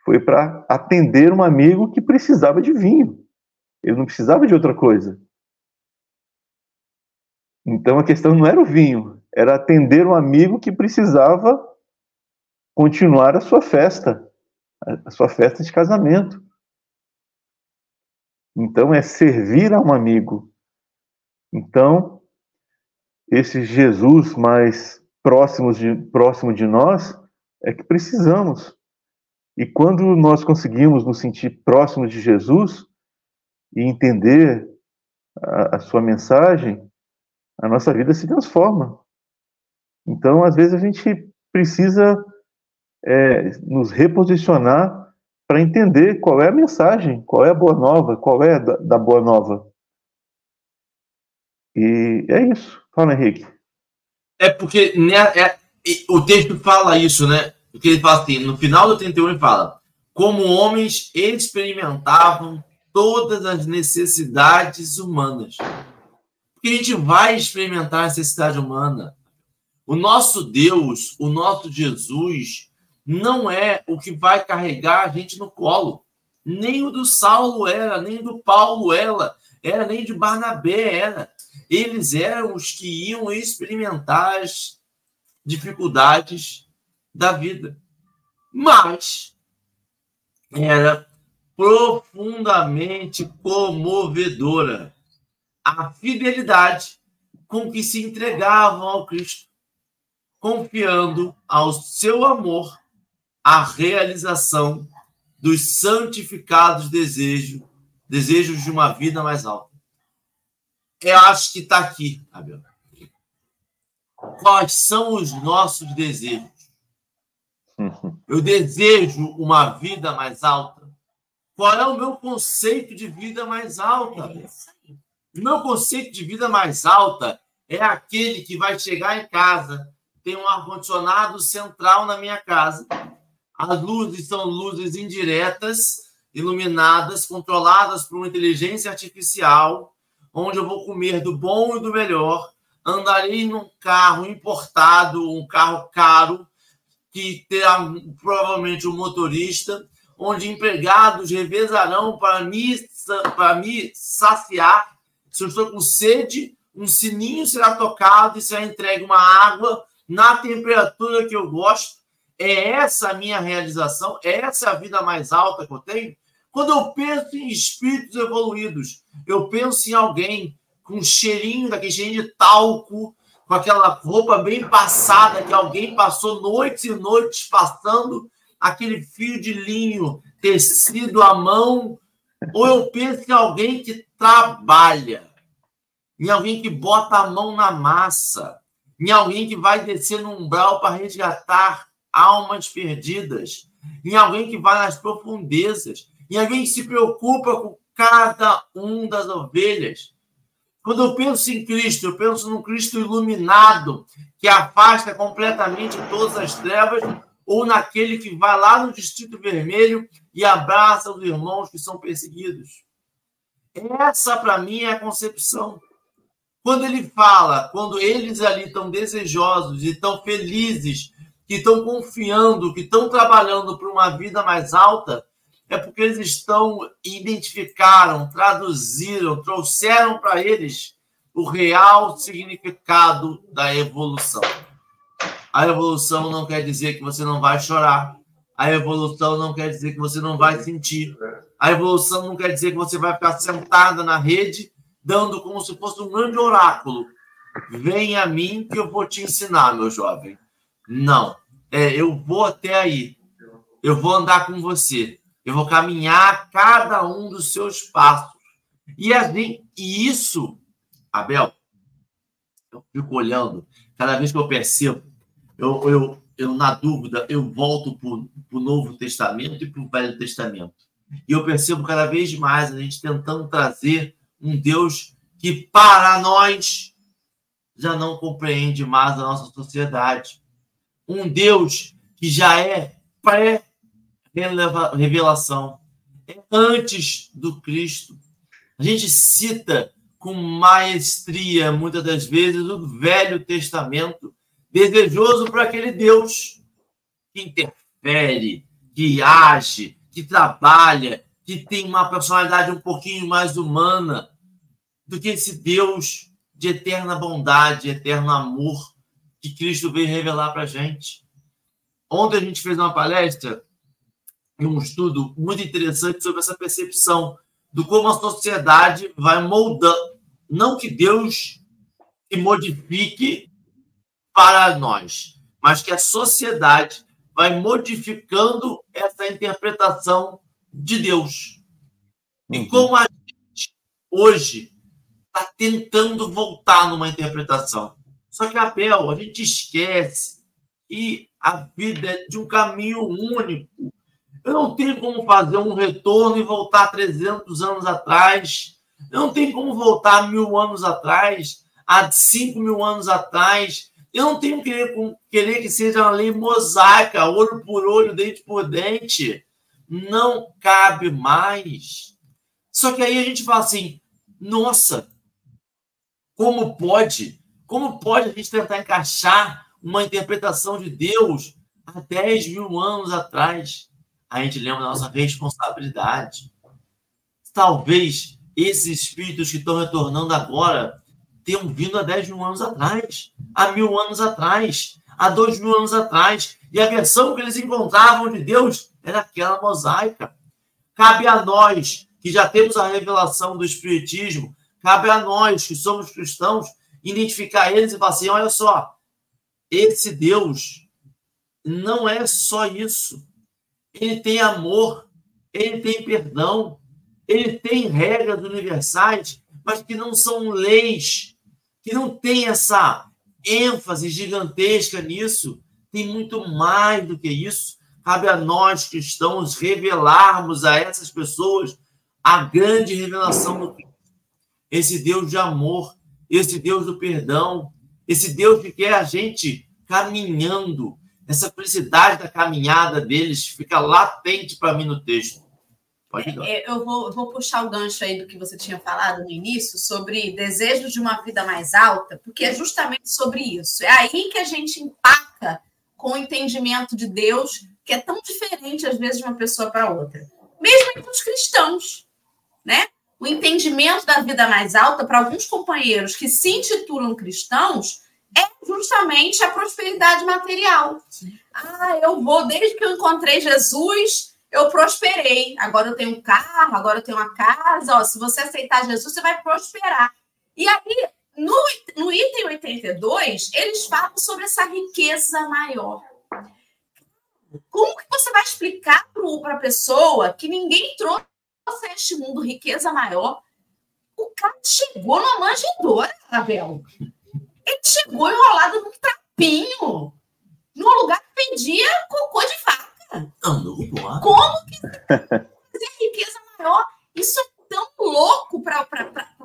Foi para atender um amigo que precisava de vinho. Ele não precisava de outra coisa. Então a questão não era o vinho, era atender um amigo que precisava continuar a sua festa, a sua festa de casamento. Então é servir a um amigo. Então, esse Jesus mais próximo de, próximo de nós é que precisamos. E quando nós conseguimos nos sentir próximos de Jesus e entender a, a sua mensagem, a nossa vida se transforma. Então, às vezes, a gente precisa é, nos reposicionar para entender qual é a mensagem, qual é a boa nova, qual é da, da boa nova. E é isso. Fala, Henrique. É porque né, é, o texto fala isso, né? Porque ele fala assim, no final do 31 ele fala, como homens experimentavam todas as necessidades humanas. Porque a gente vai experimentar a necessidade humana. O nosso Deus, o nosso Jesus, não é o que vai carregar a gente no colo. Nem o do Saulo era, nem do Paulo era, era nem de Barnabé era. Eles eram os que iam experimentar as dificuldades da vida. Mas era profundamente comovedora a fidelidade com que se entregavam ao Cristo, confiando ao seu amor a realização dos santificados desejos, desejos de uma vida mais alta. Eu acho que está aqui, Abel. Quais são os nossos desejos? Eu desejo uma vida mais alta. Qual é o meu conceito de vida mais alta? O meu conceito de vida mais alta é aquele que vai chegar em casa, tem um ar-condicionado central na minha casa, as luzes são luzes indiretas, iluminadas, controladas por uma inteligência artificial, onde eu vou comer do bom e do melhor, andarei num carro importado, um carro caro, que terá provavelmente um motorista, onde empregados revezarão para me, para me saciar. Se eu estou com sede, um sininho será tocado e será entregue uma água na temperatura que eu gosto é essa a minha realização? É essa a vida mais alta que eu tenho? Quando eu penso em espíritos evoluídos, eu penso em alguém com um cheirinho, daquele cheirinho de talco, com aquela roupa bem passada, que alguém passou noites e noites passando aquele fio de linho tecido à mão, ou eu penso em alguém que trabalha, em alguém que bota a mão na massa, em alguém que vai descer no umbral para resgatar almas perdidas, em alguém que vai nas profundezas, em alguém que se preocupa com cada um das ovelhas. Quando eu penso em Cristo, eu penso num Cristo iluminado, que afasta completamente todas as trevas, ou naquele que vai lá no Distrito Vermelho e abraça os irmãos que são perseguidos. Essa, para mim, é a concepção. Quando ele fala, quando eles ali estão desejosos e estão felizes, que estão confiando, que estão trabalhando para uma vida mais alta, é porque eles estão identificaram, traduziram, trouxeram para eles o real significado da evolução. A evolução não quer dizer que você não vai chorar. A evolução não quer dizer que você não vai sentir. A evolução não quer dizer que você vai ficar sentada na rede, dando como se fosse um grande oráculo. Vem a mim que eu vou te ensinar, meu jovem. Não. É, eu vou até aí. Eu vou andar com você. Eu vou caminhar cada um dos seus passos. E, assim, e isso, Abel, eu fico olhando, cada vez que eu percebo eu, eu, eu na dúvida, eu volto para o Novo Testamento e para o Velho Testamento. E eu percebo cada vez mais a gente tentando trazer um Deus que, para nós, já não compreende mais a nossa sociedade. Um Deus que já é pré-revelação, é antes do Cristo. A gente cita com maestria, muitas das vezes, o Velho Testamento desejoso para aquele Deus que interfere, que age, que trabalha, que tem uma personalidade um pouquinho mais humana do que esse Deus de eterna bondade, eterno amor que Cristo veio revelar para a gente. Ontem a gente fez uma palestra um estudo muito interessante sobre essa percepção do como a sociedade vai moldando. Não que Deus se modifique para nós, mas que a sociedade vai modificando essa interpretação de Deus. E uhum. como a gente hoje está tentando voltar numa interpretação. Só que, Abel, a gente esquece que a vida é de um caminho único. Eu não tenho como fazer um retorno e voltar 300 anos atrás. Eu não tenho como voltar mil anos atrás, há 5 mil anos atrás. Eu não tenho que querer, querer que seja uma lei mosaica, olho por olho, dente por dente. Não cabe mais. Só que aí a gente fala assim: nossa, como pode? Como pode a gente tentar encaixar uma interpretação de Deus há 10 mil anos atrás? A gente lembra da nossa responsabilidade. Talvez esses espíritos que estão retornando agora tenham vindo há 10 mil anos atrás, há mil anos atrás, há dois mil anos atrás. E a versão que eles encontravam de Deus era aquela mosaica. Cabe a nós, que já temos a revelação do Espiritismo, cabe a nós, que somos cristãos, identificar eles e falar assim: olha só, esse Deus não é só isso. Ele tem amor, ele tem perdão, ele tem regras universais, mas que não são leis que não tem essa ênfase gigantesca nisso, tem muito mais do que isso. Cabe a nós cristãos revelarmos a essas pessoas a grande revelação do esse Deus de amor, esse Deus do perdão, esse Deus que quer a gente caminhando. Essa felicidade da caminhada deles fica latente para mim no texto. É, é, eu, vou, vou puxar o gancho aí do que você tinha falado no início sobre desejo de uma vida mais alta, porque é justamente sobre isso. É aí que a gente empaca com o entendimento de Deus, que é tão diferente, às vezes, de uma pessoa para outra. Mesmo entre os cristãos, né? O entendimento da vida mais alta, para alguns companheiros que se intitulam cristãos, é justamente a prosperidade material. Ah, eu vou, desde que eu encontrei Jesus, eu prosperei. Agora eu tenho um carro, agora eu tenho uma casa. Ó, se você aceitar Jesus, você vai prosperar. E aí, no, no item 82, eles falam sobre essa riqueza maior. Como que você vai explicar para a pessoa que ninguém trouxe a este mundo riqueza maior? O cara chegou numa manjedoura, Abel. Ele chegou enrolado num trapinho, num lugar que vendia cocô de vaca. Não, Como que fazer riqueza maior? Isso é tão louco para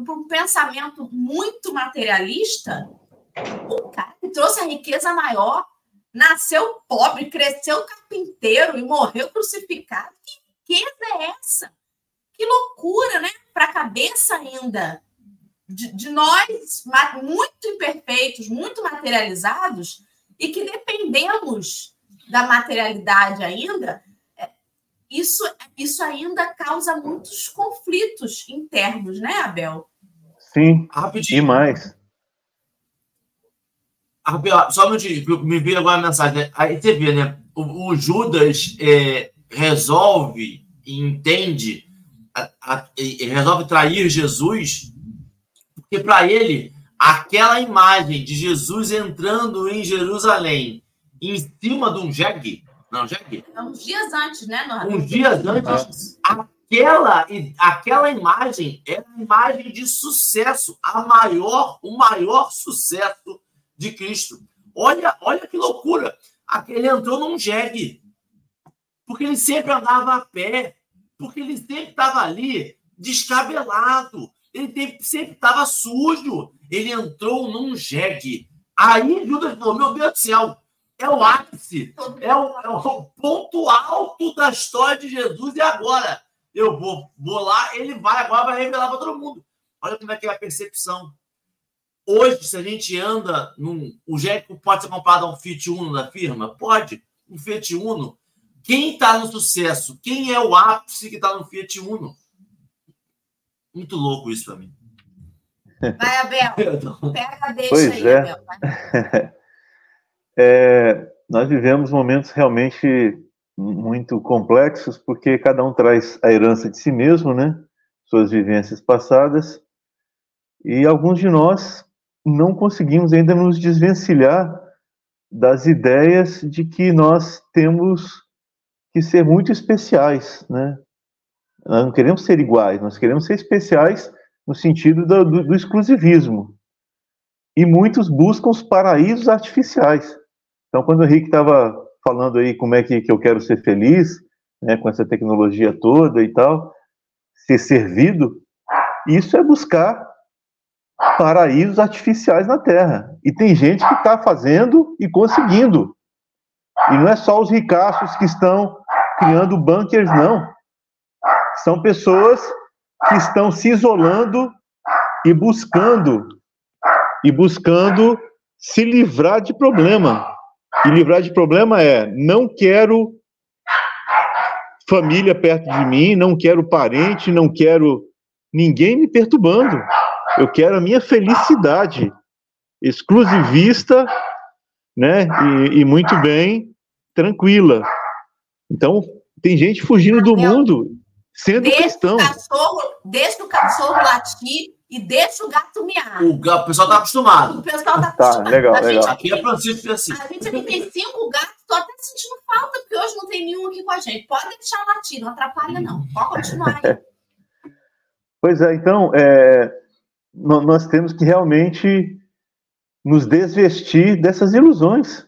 um pensamento muito materialista. O cara que trouxe a riqueza maior nasceu pobre, cresceu carpinteiro e morreu crucificado. Que riqueza é essa? Que loucura, né? Para a cabeça ainda de, de, nós, muito imperfeitos, muito materializados, e que dependemos da materialidade ainda, é, isso, isso ainda causa muitos conflitos internos, né, Abel? Sim, Rapidinho. e mais. Só um minutinho, me veio agora a mensagem. Aí você vê, né? O, o Judas é, resolve e entende, a, a, e resolve trair Jesus, porque para ele, aquela imagem de Jesus entrando em Jerusalém em cima de um jegue, não, jegue? É uns dias antes, né, Norton? Uns dias antes, aquela, aquela imagem era uma imagem de sucesso, a maior, o maior sucesso de Cristo. Olha, olha que loucura. Ele entrou num jegue. Porque ele sempre andava a pé. Porque ele sempre estava ali descabelado. Ele sempre estava sujo. Ele entrou num jegue. Aí Judas falou: Meu Deus do céu, é o ápice, é o, é o ponto alto da história de Jesus. E agora? Eu vou, vou lá, ele vai, agora vai revelar para todo mundo. Olha como é que é a percepção. Hoje, se a gente anda num. O Jeco pode ser comparado a um Fiat Uno da firma? Pode. Um Fiat Uno. Quem está no sucesso? Quem é o ápice que está no Fiat Uno? Muito louco isso para mim. Vai, Abel. Pega, deixa pois aí, é. Abel. É, nós vivemos momentos realmente muito complexos, porque cada um traz a herança de si mesmo, né? Suas vivências passadas. E alguns de nós não conseguimos ainda nos desvencilhar das ideias de que nós temos que ser muito especiais, né? Nós não queremos ser iguais, nós queremos ser especiais no sentido do, do, do exclusivismo. E muitos buscam os paraísos artificiais. Então, quando o Henrique estava falando aí como é que, que eu quero ser feliz, né, com essa tecnologia toda e tal, ser servido, isso é buscar paraísos artificiais na Terra. E tem gente que está fazendo e conseguindo. E não é só os ricaços que estão criando bunkers, não. São pessoas que estão se isolando e buscando e buscando se livrar de problema. E livrar de problema é não quero família perto de mim, não quero parente, não quero ninguém me perturbando. Eu quero a minha felicidade exclusivista, né? E, e muito bem tranquila. Então, tem gente fugindo do mundo sendo deixa cristão. O cachorro, deixa o cachorro latir e deixa o gato miar. O, o pessoal está acostumado. O pessoal está tá, acostumado. legal, a legal. Aqui é Francisco assim. A gente aqui tem cinco gatos, estou até sentindo falta, porque hoje não tem nenhum aqui com a gente. Pode deixar latir, não atrapalha, não. Pode continuar aí. Pois é, então, é, nós temos que realmente nos desvestir dessas ilusões.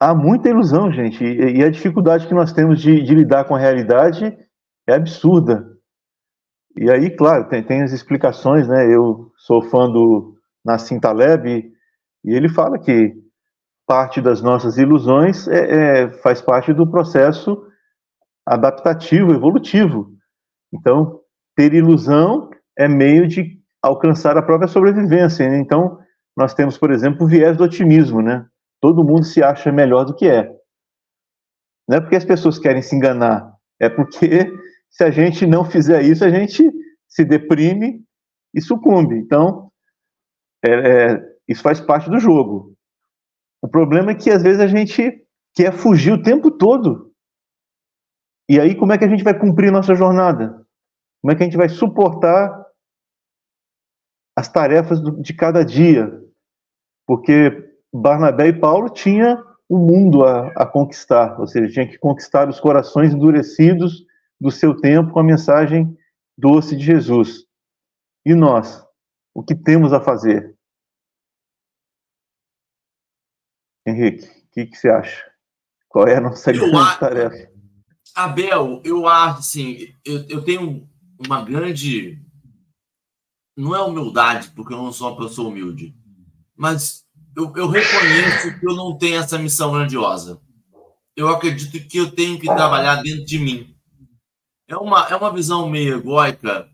Há muita ilusão, gente, e a dificuldade que nós temos de, de lidar com a realidade é absurda. E aí, claro, tem, tem as explicações, né? Eu sou fã do Nassim Taleb e ele fala que parte das nossas ilusões é, é, faz parte do processo adaptativo, evolutivo. Então, ter ilusão é meio de alcançar a própria sobrevivência. Né? Então, nós temos, por exemplo, o viés do otimismo, né? Todo mundo se acha melhor do que é. Não é porque as pessoas querem se enganar, é porque se a gente não fizer isso, a gente se deprime e sucumbe. Então, é, é, isso faz parte do jogo. O problema é que às vezes a gente quer fugir o tempo todo. E aí, como é que a gente vai cumprir nossa jornada? Como é que a gente vai suportar as tarefas de cada dia? Porque Barnabé e Paulo tinham o mundo a, a conquistar, ou seja, tinha que conquistar os corações endurecidos do seu tempo com a mensagem doce de Jesus. E nós, o que temos a fazer? Henrique, o que, que, você acha? Qual é a nossa eu grande a... tarefa? Abel, eu acho assim, eu, eu tenho uma grande. Não é humildade, porque eu não sou uma pessoa humilde, mas eu, eu reconheço que eu não tenho essa missão grandiosa. Eu acredito que eu tenho que trabalhar dentro de mim. É uma, é uma visão meio egóica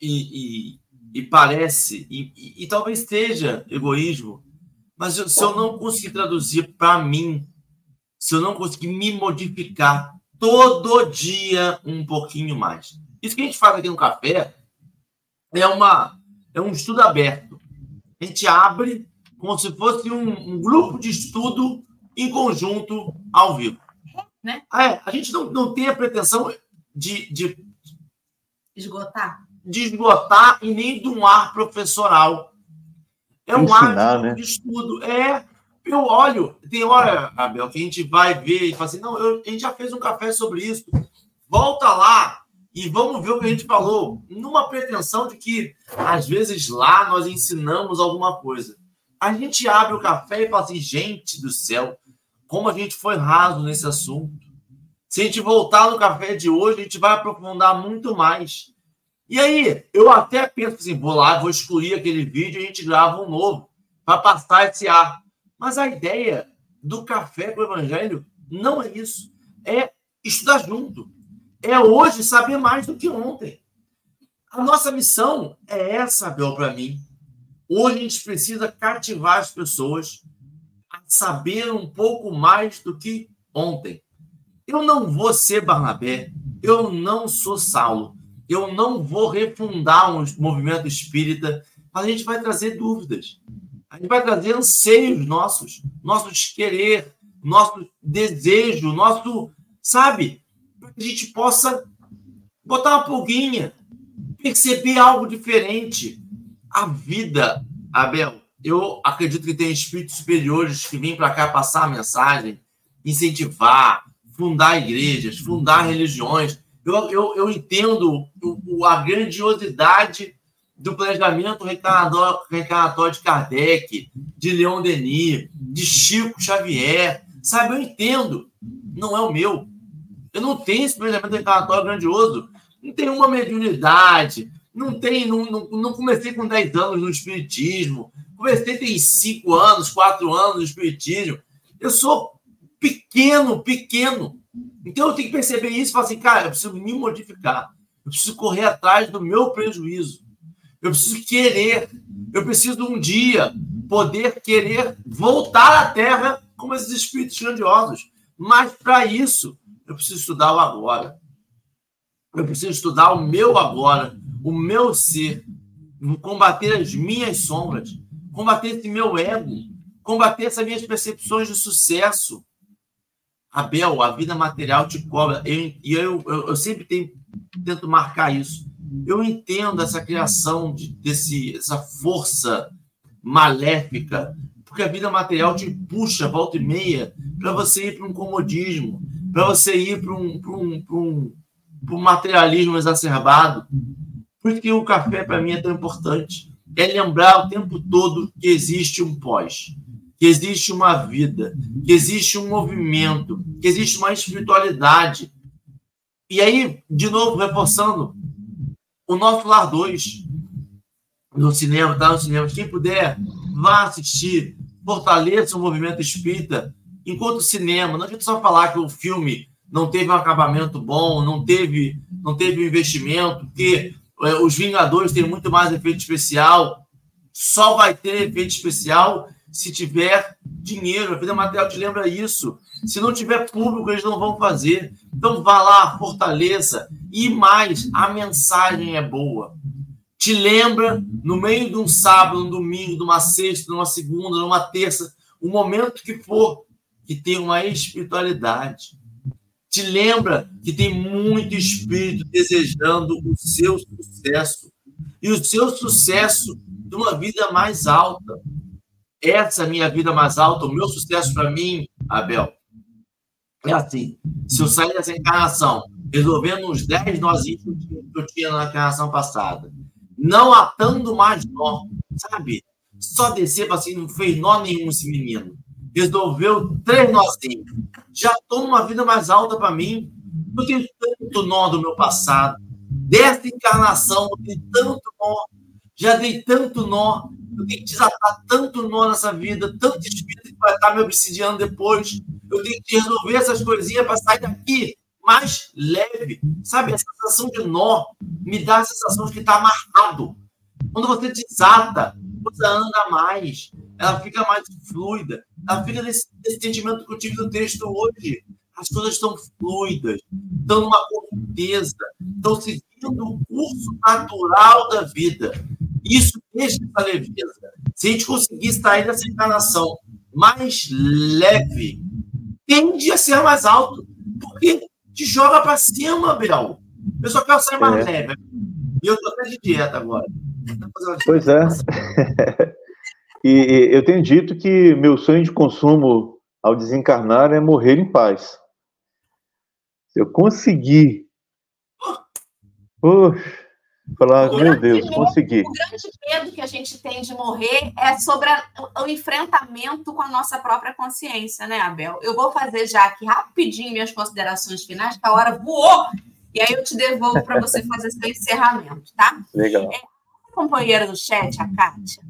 e, e, e parece, e, e, e, talvez seja egoísmo, mas eu, se eu não conseguir traduzir para mim, se eu não conseguir me modificar todo dia um pouquinho mais. Isso que a gente faz aqui no café é, uma, é um estudo aberto. A gente abre como se fosse um, um grupo de estudo em conjunto ao vivo. Né? É, a gente não, não tem a pretensão de, de esgotar. De esgotar e nem de um ar professoral. É um Ensinar, ar de, né? de estudo. É, eu olho, tem hora, Abel, que a gente vai ver e fala assim: não, eu, a gente já fez um café sobre isso. Volta lá e vamos ver o que a gente falou. Numa pretensão de que, às vezes, lá nós ensinamos alguma coisa. A gente abre o café e fala assim: gente do céu, como a gente foi raso nesse assunto. Se a gente voltar no café de hoje, a gente vai aprofundar muito mais. E aí, eu até penso assim: vou lá, vou excluir aquele vídeo e a gente grava um novo para passar esse ar. Mas a ideia do café com o evangelho não é isso. É estudar junto. É hoje saber mais do que ontem. A nossa missão é essa, Bel, para mim. Hoje a gente precisa cativar as pessoas a saber um pouco mais do que ontem. Eu não vou ser Barnabé, eu não sou Saulo, eu não vou refundar um movimento espírita, mas a gente vai trazer dúvidas. A gente vai trazer anseios nossos, nossos querer, nosso desejo, nosso, sabe? Para que a gente possa botar uma pulguinha, perceber algo diferente. A vida, Abel, eu acredito que tem espíritos superiores que vêm para cá passar a mensagem, incentivar, fundar igrejas, fundar religiões. Eu, eu, eu entendo a grandiosidade do planejamento reencarnatório de Kardec, de Leon Denis, de Chico Xavier. Sabe, eu entendo. Não é o meu. Eu não tenho esse planejamento reencarnatório grandioso. Não tenho uma mediunidade. Não, tenho, não, não, não comecei com 10 anos no Espiritismo. Comecei tem 5 anos, 4 anos no Espiritismo. Eu sou pequeno, pequeno. Então eu tenho que perceber isso e falar assim, cara, eu preciso me modificar. Eu preciso correr atrás do meu prejuízo. Eu preciso querer. Eu preciso um dia poder querer voltar à Terra como esses espíritos grandiosos. Mas para isso, eu preciso estudar o agora. Eu preciso estudar o meu agora, o meu ser, combater as minhas sombras, combater esse meu ego, combater essas minhas percepções de sucesso. Abel, a vida material te cobra. E eu, eu, eu, sempre tenho, tento marcar isso. Eu entendo essa criação de, desse, essa força maléfica, porque a vida material te puxa, volta e meia, para você ir para um comodismo, para você ir para um, um, um, um materialismo exacerbado. Por isso que o café, para mim, é tão importante. É lembrar o tempo todo que existe um pós, que existe uma vida, que existe um movimento, que existe uma espiritualidade. E aí, de novo, reforçando, o nosso Lar 2 no cinema, tá no cinema. Quem puder, vá assistir, fortaleça o movimento espírita enquanto cinema. Não adianta só falar que o filme não teve um acabamento bom, não teve, não teve investimento, que é, os Vingadores têm muito mais efeito especial. Só vai ter efeito especial se tiver dinheiro. A vida material te lembra isso. Se não tiver público, eles não vão fazer. Então vá lá, fortaleça. E mais, a mensagem é boa. Te lembra no meio de um sábado, um domingo, de uma sexta, de uma segunda, de uma terça, o momento que for, que tem uma espiritualidade. Te lembra que tem muito espírito desejando o seu sucesso. E o seu sucesso de uma vida mais alta. Essa é minha vida mais alta, o meu sucesso para mim, Abel, é assim. Se eu sair dessa encarnação resolvendo uns 10 nozinhos que eu tinha na encarnação passada, não atando mais nó, sabe? Só descer para assim, não fez nó nenhum esse menino. Resolveu três nozinhos. Já estou numa vida mais alta para mim. Eu tenho tanto nó do meu passado. Dessa encarnação, eu tenho tanto nó. Já dei tanto nó. Eu tenho que desatar tanto nó nessa vida, tanto espírito que vai estar me obsidiando depois. Eu tenho que resolver essas coisinhas para sair daqui mais leve. Sabe, a sensação de nó me dá a sensação de que está amarrado. Quando você desata, você anda mais, ela fica mais fluida. Ela fica nesse, nesse sentimento que eu tive no texto hoje. As coisas estão fluidas, estão numa correnteza, estão seguindo o curso natural da vida. Isso deixa essa leveza. Se a gente conseguir sair dessa encarnação mais leve, tende a ser mais alto. Porque te joga para cima, Bel. Eu só quero sair mais é. leve. E eu estou até de dieta agora. Pois é. e eu tenho dito que meu sonho de consumo ao desencarnar é morrer em paz. Se eu conseguir. Puxa, falar, meu Deus, medo, consegui. O grande medo que a gente tem de morrer é sobre a, o enfrentamento com a nossa própria consciência, né, Abel? Eu vou fazer já aqui rapidinho minhas considerações finais, que a hora voou, e aí eu te devolvo para você fazer seu encerramento, tá? Legal. É, companheira do chat, a Kátia,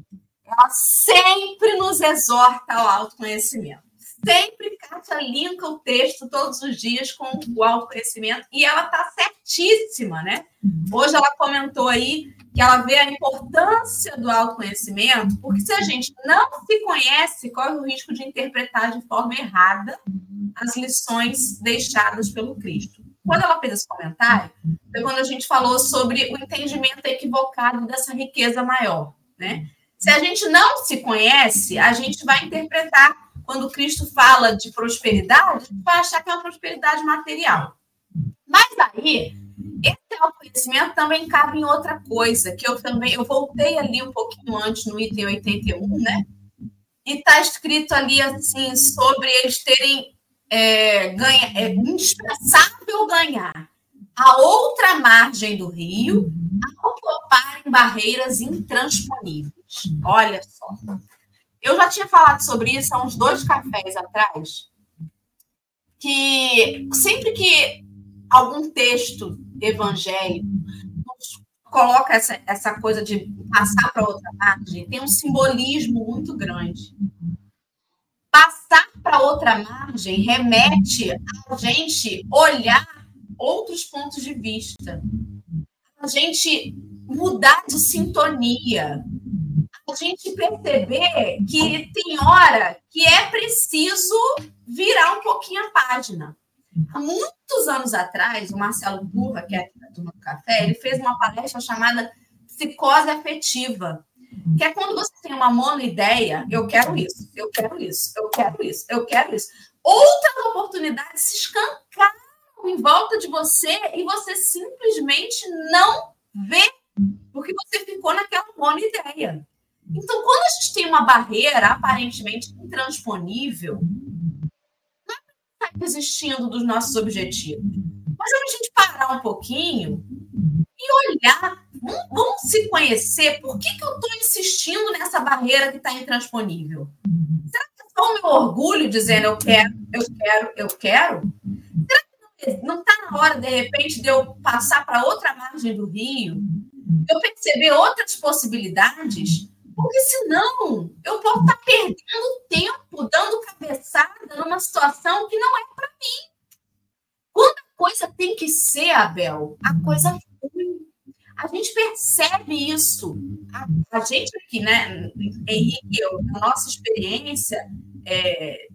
ela sempre nos exorta ao autoconhecimento. Sempre Kátia linka o texto todos os dias com o autoconhecimento e ela está certíssima, né? Hoje ela comentou aí que ela vê a importância do autoconhecimento, porque se a gente não se conhece, corre o risco de interpretar de forma errada as lições deixadas pelo Cristo quando ela fez esse comentário, foi quando a gente falou sobre o entendimento equivocado dessa riqueza maior, né? Se a gente não se conhece, a gente vai interpretar quando Cristo fala de prosperidade, vai achar que é uma prosperidade material. Mas aí, esse autoconhecimento também cabe em outra coisa, que eu também, eu voltei ali um pouquinho antes no item 81, né? E está escrito ali assim sobre eles terem é, ganha, é indispensável ganhar a outra margem do rio ao toparem barreiras intransponíveis. Olha só. Eu já tinha falado sobre isso há uns dois cafés atrás, que sempre que algum texto evangélico coloca essa, essa coisa de passar para outra margem, tem um simbolismo muito grande. Passar para outra margem remete a gente olhar outros pontos de vista, a gente mudar de sintonia, a gente perceber que tem hora que é preciso virar um pouquinho a página. Há muitos anos atrás, o Marcelo Burra, que é da Turma do Café, ele fez uma palestra chamada Psicose Afetiva que é quando você tem uma monoideia, eu quero isso, eu quero isso, eu quero isso, eu quero isso. Outras oportunidades se escancaram em volta de você e você simplesmente não vê, porque você ficou naquela monoideia. Então, quando a gente tem uma barreira aparentemente intransponível, não está desistindo dos nossos objetivos. Mas a gente parar um pouquinho e olhar Vamos se conhecer. Por que, que eu estou insistindo nessa barreira que está intransponível? Será que é só o meu orgulho dizendo eu quero, eu quero, eu quero? Será que não está na hora, de repente, de eu passar para outra margem do rio? Eu perceber outras possibilidades? Porque senão eu posso estar tá perdendo tempo, dando cabeçada numa situação que não é para mim. Quando a coisa tem que ser, Abel, a coisa percebe isso. A, a gente aqui, né, Henrique, eu, na nossa experiência, é,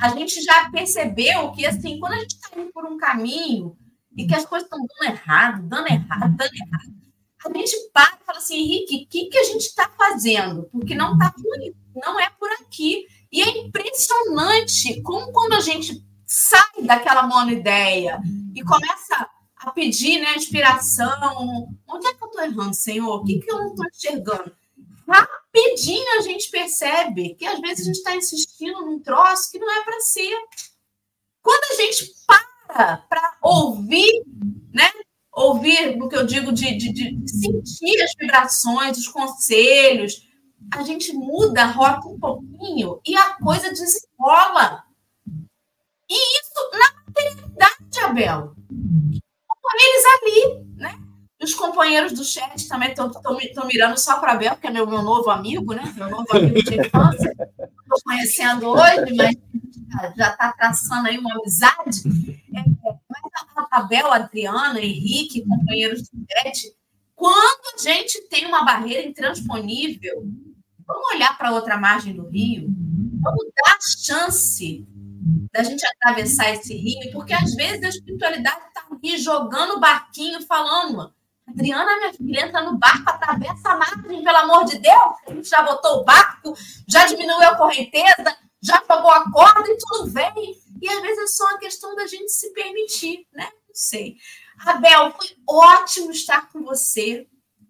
a gente já percebeu que, assim, quando a gente está indo por um caminho e que as coisas estão dando errado, dando errado, dando errado, a gente para e fala assim, Henrique, o que, que a gente está fazendo? Porque não está ruim, não é por aqui. E é impressionante como quando a gente sai daquela monoideia e começa a pedir né, inspiração. Onde é que eu estou errando, Senhor? O que, que eu não estou enxergando? Rapidinho a gente percebe que às vezes a gente está insistindo num troço que não é para ser. Quando a gente para para ouvir, né? Ouvir o que eu digo de, de, de sentir as vibrações, os conselhos, a gente muda a rota um pouquinho e a coisa desenrola. E isso na maternidade, Abel. Eles ali, né? Os companheiros do chat também estão mirando só para Abel, que é meu, meu novo amigo, né? Meu novo amigo de infância. Estou conhecendo hoje, mas já está traçando aí uma amizade. É, mas a Abel, Adriana, Henrique, companheiros do chat, quando a gente tem uma barreira intransponível, vamos olhar para outra margem do rio, vamos dar chance da gente atravessar esse rio, porque às vezes a espiritualidade está ali jogando o barquinho, falando, Adriana, minha filha, entra no barco, atravessa a margem, pelo amor de Deus. A gente já botou o barco, já diminuiu a correnteza, já jogou a corda e tudo vem. E às vezes é só uma questão da gente se permitir, né? Não sei. Abel, foi ótimo estar com você.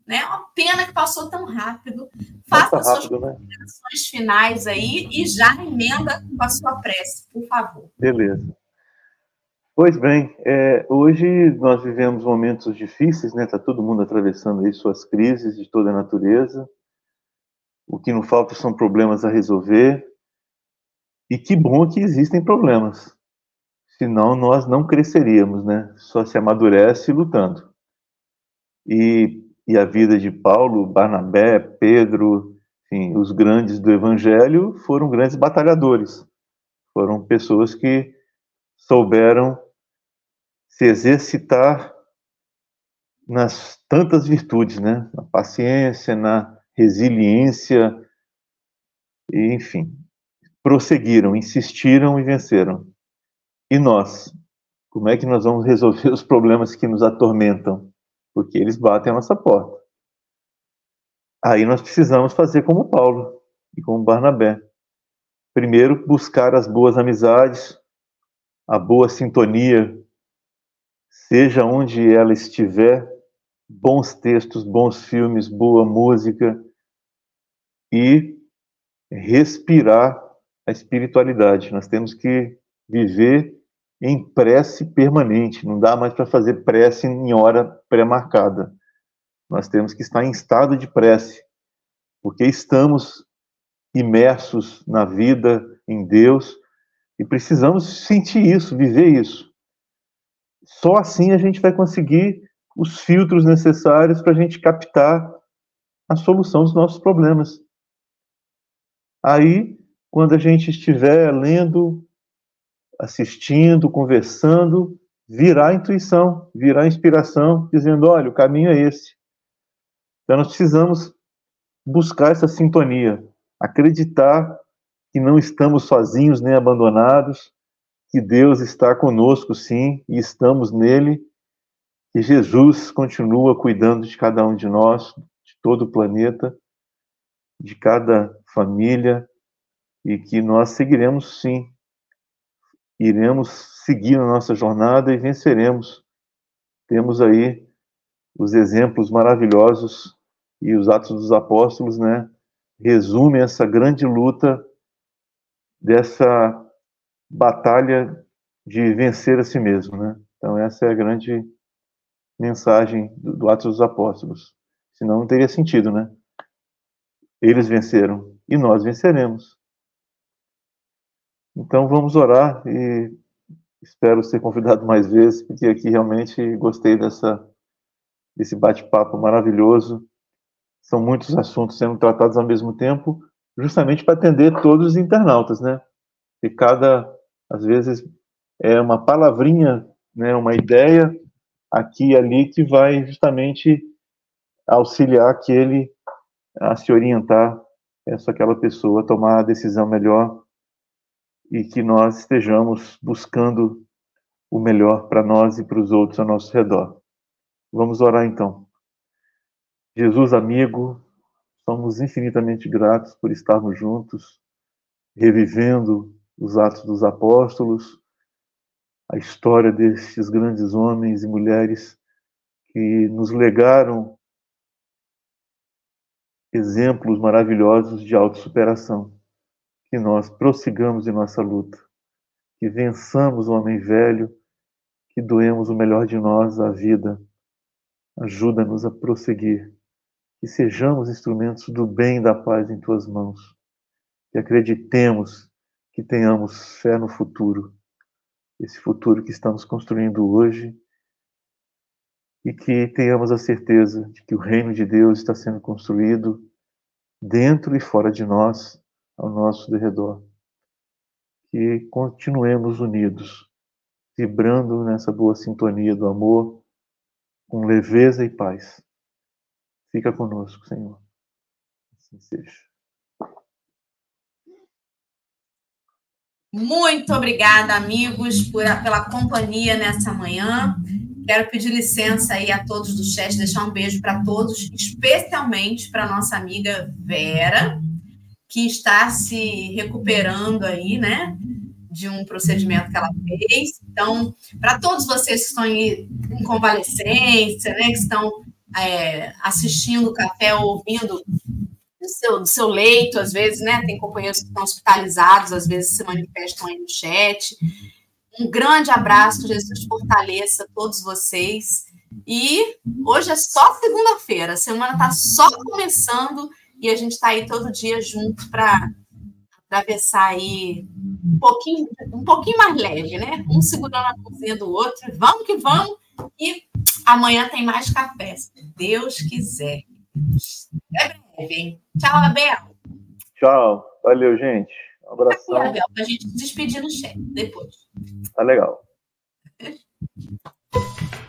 Né? Uma pena que passou tão rápido. Faça rápido, suas né? considerações finais aí e já emenda com a sua prece, por favor. Beleza. Pois bem, é, hoje nós vivemos momentos difíceis, né? Está todo mundo atravessando aí suas crises de toda a natureza. O que não falta são problemas a resolver. E que bom que existem problemas. Senão nós não cresceríamos, né? Só se amadurece lutando. E, e a vida de Paulo, Barnabé, Pedro, enfim, os grandes do Evangelho foram grandes batalhadores. Foram pessoas que souberam se exercitar nas tantas virtudes, né? Na paciência, na resiliência, e, enfim, prosseguiram, insistiram e venceram. E nós? Como é que nós vamos resolver os problemas que nos atormentam? Porque eles batem a nossa porta. Aí nós precisamos fazer como Paulo e como Barnabé. Primeiro, buscar as boas amizades, a boa sintonia seja onde ela estiver, bons textos, bons filmes, boa música e respirar a espiritualidade. Nós temos que viver em prece permanente, não dá mais para fazer prece em hora pré-marcada. Nós temos que estar em estado de prece, porque estamos imersos na vida em Deus e precisamos sentir isso, viver isso. Só assim a gente vai conseguir os filtros necessários para a gente captar a solução dos nossos problemas. Aí, quando a gente estiver lendo, assistindo, conversando, virá a intuição, virá a inspiração, dizendo: olha, o caminho é esse. Então, nós precisamos buscar essa sintonia, acreditar que não estamos sozinhos nem abandonados, que Deus está conosco, sim, e estamos nele, e Jesus continua cuidando de cada um de nós, de todo o planeta, de cada família, e que nós seguiremos, sim, iremos seguir a nossa jornada e venceremos. Temos aí os exemplos maravilhosos e os Atos dos Apóstolos, né? Resume essa grande luta dessa batalha de vencer a si mesmo, né? Então essa é a grande mensagem do, do Atos dos Apóstolos. Senão não teria sentido, né? Eles venceram e nós venceremos. Então vamos orar e espero ser convidado mais vezes, porque aqui realmente gostei dessa desse bate-papo maravilhoso. São muitos assuntos sendo tratados ao mesmo tempo, justamente para atender todos os internautas, né? E cada às vezes é uma palavrinha, né, uma ideia aqui e ali que vai justamente auxiliar aquele a se orientar essa aquela pessoa a tomar a decisão melhor e que nós estejamos buscando o melhor para nós e para os outros ao nosso redor. Vamos orar então. Jesus amigo, somos infinitamente gratos por estarmos juntos, revivendo os Atos dos Apóstolos, a história destes grandes homens e mulheres que nos legaram exemplos maravilhosos de autossuperação. Que nós prossigamos em nossa luta, que vençamos o homem velho, que doemos o melhor de nós à vida. Ajuda-nos a prosseguir, que sejamos instrumentos do bem e da paz em tuas mãos. Que acreditemos que tenhamos fé no futuro, esse futuro que estamos construindo hoje, e que tenhamos a certeza de que o reino de Deus está sendo construído dentro e fora de nós, ao nosso derredor. Que continuemos unidos, vibrando nessa boa sintonia do amor, com leveza e paz. Fica conosco, Senhor. Assim seja. Muito obrigada, amigos, por, pela companhia nessa manhã. Quero pedir licença aí a todos do chat, deixar um beijo para todos, especialmente para nossa amiga Vera, que está se recuperando aí, né? De um procedimento que ela fez. Então, para todos vocês que estão em convalescência, né? Que estão é, assistindo o café ou ouvindo do seu, do seu leito, às vezes, né? Tem companheiros que estão hospitalizados, às vezes se manifestam aí no chat. Um grande abraço, Jesus fortaleça todos vocês. E hoje é só segunda-feira, a semana está só começando e a gente está aí todo dia junto para atravessar aí um pouquinho, um pouquinho mais leve, né? Um segurando a cozinha do outro. Vamos que vamos. E amanhã tem mais café, se Deus quiser. É breve, hein? Tchau, Abel. Tchau. Valeu, gente. Um abração. Aqui, Abel, para a gente despedir no chat depois. Tá legal.